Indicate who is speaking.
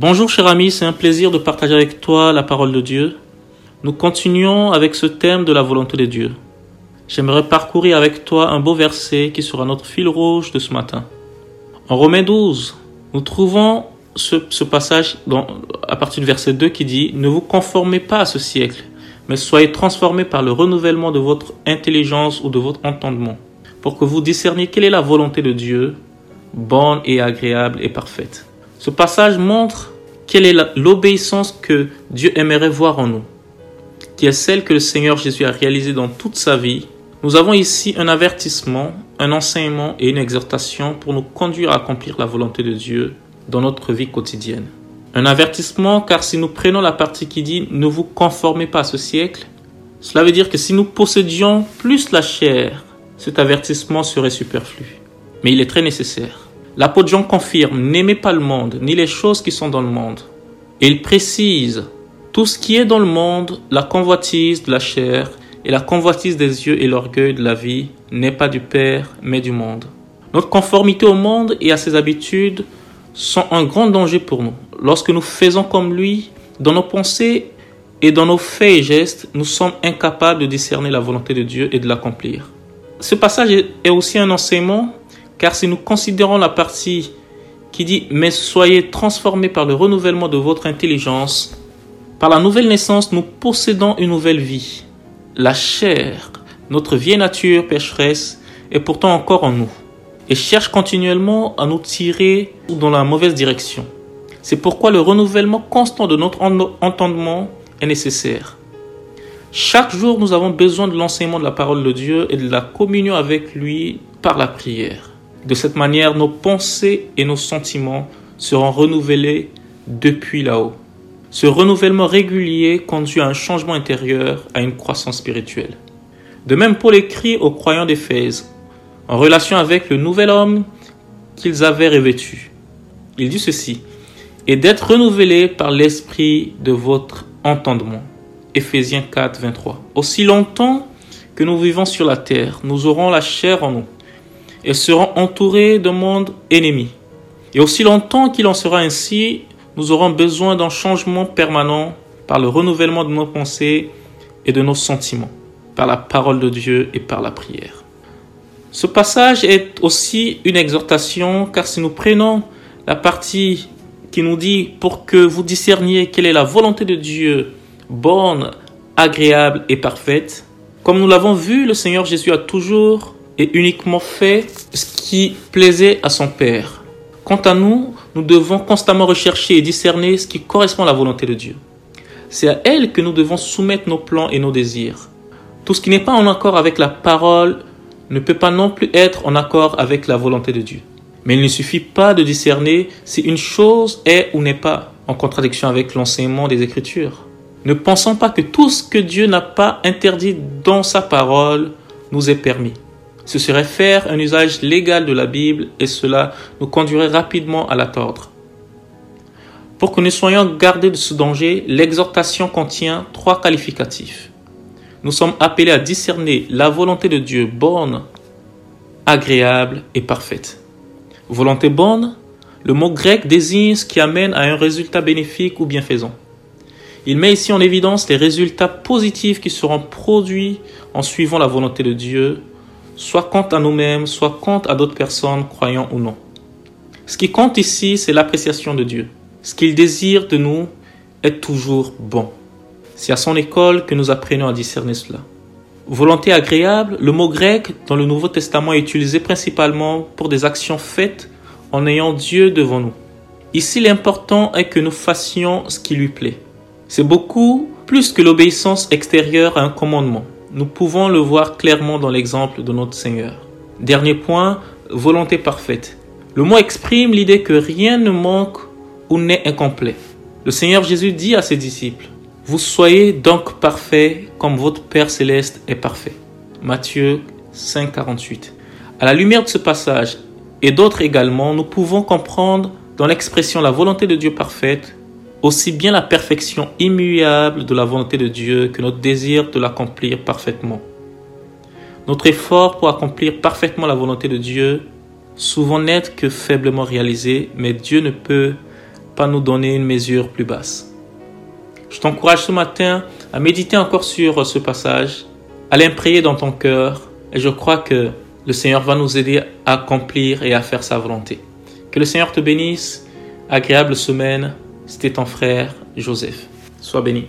Speaker 1: Bonjour cher ami, c'est un plaisir de partager avec toi la parole de Dieu. Nous continuons avec ce thème de la volonté de Dieu. J'aimerais parcourir avec toi un beau verset qui sera notre fil rouge de ce matin. En Romains 12, nous trouvons ce, passage à partir du verset 2 qui dit Ne vous conformez pas à ce siècle, mais soyez transformés par le renouvellement de votre intelligence ou de votre entendement, pour que vous discerniez quelle est la volonté de Dieu, bonne et agréable et parfaite. Ce passage montre quelle est l'obéissance que Dieu aimerait voir en nous, qui est celle que le Seigneur Jésus a réalisée dans toute sa vie. Nous avons ici un avertissement, un enseignement et une exhortation pour nous conduire à accomplir la volonté de Dieu dans notre vie quotidienne. Un avertissement car si nous prenons la partie qui dit ne vous conformez pas à ce siècle, cela veut dire que si nous possédions plus la chair, cet avertissement serait superflu. Mais il est très nécessaire. L'apôtre Jean confirme, n'aimez pas le monde, ni les choses qui sont dans le monde. Et il précise, tout ce qui est dans le monde, la convoitise de la chair et la convoitise des yeux et l'orgueil de la vie, n'est pas du Père, mais du monde. Notre conformité au monde et à ses habitudes sont un grand danger pour nous. Lorsque nous faisons comme lui, dans nos pensées et dans nos faits et gestes, nous sommes incapables de discerner la volonté de Dieu et de l'accomplir. Ce passage est aussi un enseignement car si nous considérons la partie qui dit Mais soyez transformés par le renouvellement de votre intelligence, par la nouvelle naissance, nous possédons une nouvelle vie. La chair, notre vieille nature pécheresse, est pourtant encore en nous et cherche continuellement à nous tirer dans la mauvaise direction. C'est pourquoi le renouvellement constant de notre entendement est nécessaire. Chaque jour, nous avons besoin de l'enseignement de la parole de Dieu et de la communion avec lui par la prière. De cette manière, nos pensées et nos sentiments seront renouvelés depuis là-haut. Ce renouvellement régulier conduit à un changement intérieur, à une croissance spirituelle. De même, Paul écrit aux croyants d'Éphèse, en relation avec le nouvel homme qu'ils avaient revêtu. Il dit ceci, et d'être renouvelé par l'esprit de votre entendement. Éphésiens 4, 23. Aussi longtemps que nous vivons sur la terre, nous aurons la chair en nous et seront entourés de monde ennemi. Et aussi longtemps qu'il en sera ainsi, nous aurons besoin d'un changement permanent par le renouvellement de nos pensées et de nos sentiments, par la parole de Dieu et par la prière. Ce passage est aussi une exhortation car si nous prenons la partie qui nous dit pour que vous discerniez quelle est la volonté de Dieu, bonne, agréable et parfaite, comme nous l'avons vu, le Seigneur Jésus a toujours et uniquement fait ce qui plaisait à son Père. Quant à nous, nous devons constamment rechercher et discerner ce qui correspond à la volonté de Dieu. C'est à elle que nous devons soumettre nos plans et nos désirs. Tout ce qui n'est pas en accord avec la parole ne peut pas non plus être en accord avec la volonté de Dieu. Mais il ne suffit pas de discerner si une chose est ou n'est pas en contradiction avec l'enseignement des Écritures. Ne pensons pas que tout ce que Dieu n'a pas interdit dans sa parole nous est permis ce serait faire un usage légal de la Bible et cela nous conduirait rapidement à la tordre. Pour que nous soyons gardés de ce danger, l'exhortation contient trois qualificatifs. Nous sommes appelés à discerner la volonté de Dieu bonne, agréable et parfaite. Volonté bonne, le mot grec désigne ce qui amène à un résultat bénéfique ou bienfaisant. Il met ici en évidence les résultats positifs qui seront produits en suivant la volonté de Dieu soit quant à nous-mêmes, soit quant à d'autres personnes, croyant ou non. Ce qui compte ici, c'est l'appréciation de Dieu. Ce qu'il désire de nous est toujours bon. C'est à son école que nous apprenons à discerner cela. Volonté agréable, le mot grec dans le Nouveau Testament est utilisé principalement pour des actions faites en ayant Dieu devant nous. Ici, l'important est que nous fassions ce qui lui plaît. C'est beaucoup plus que l'obéissance extérieure à un commandement. Nous pouvons le voir clairement dans l'exemple de notre Seigneur. Dernier point, volonté parfaite. Le mot exprime l'idée que rien ne manque ou n'est incomplet. Le Seigneur Jésus dit à ses disciples, Vous soyez donc parfaits comme votre Père céleste est parfait. Matthieu 5, 48. À la lumière de ce passage et d'autres également, nous pouvons comprendre dans l'expression la volonté de Dieu parfaite aussi bien la perfection immuable de la volonté de Dieu que notre désir de l'accomplir parfaitement. Notre effort pour accomplir parfaitement la volonté de Dieu souvent n'est que faiblement réalisé, mais Dieu ne peut pas nous donner une mesure plus basse. Je t'encourage ce matin à méditer encore sur ce passage, à l'imprimer dans ton cœur, et je crois que le Seigneur va nous aider à accomplir et à faire sa volonté. Que le Seigneur te bénisse. Agréable semaine. C'était ton frère Joseph. Sois béni.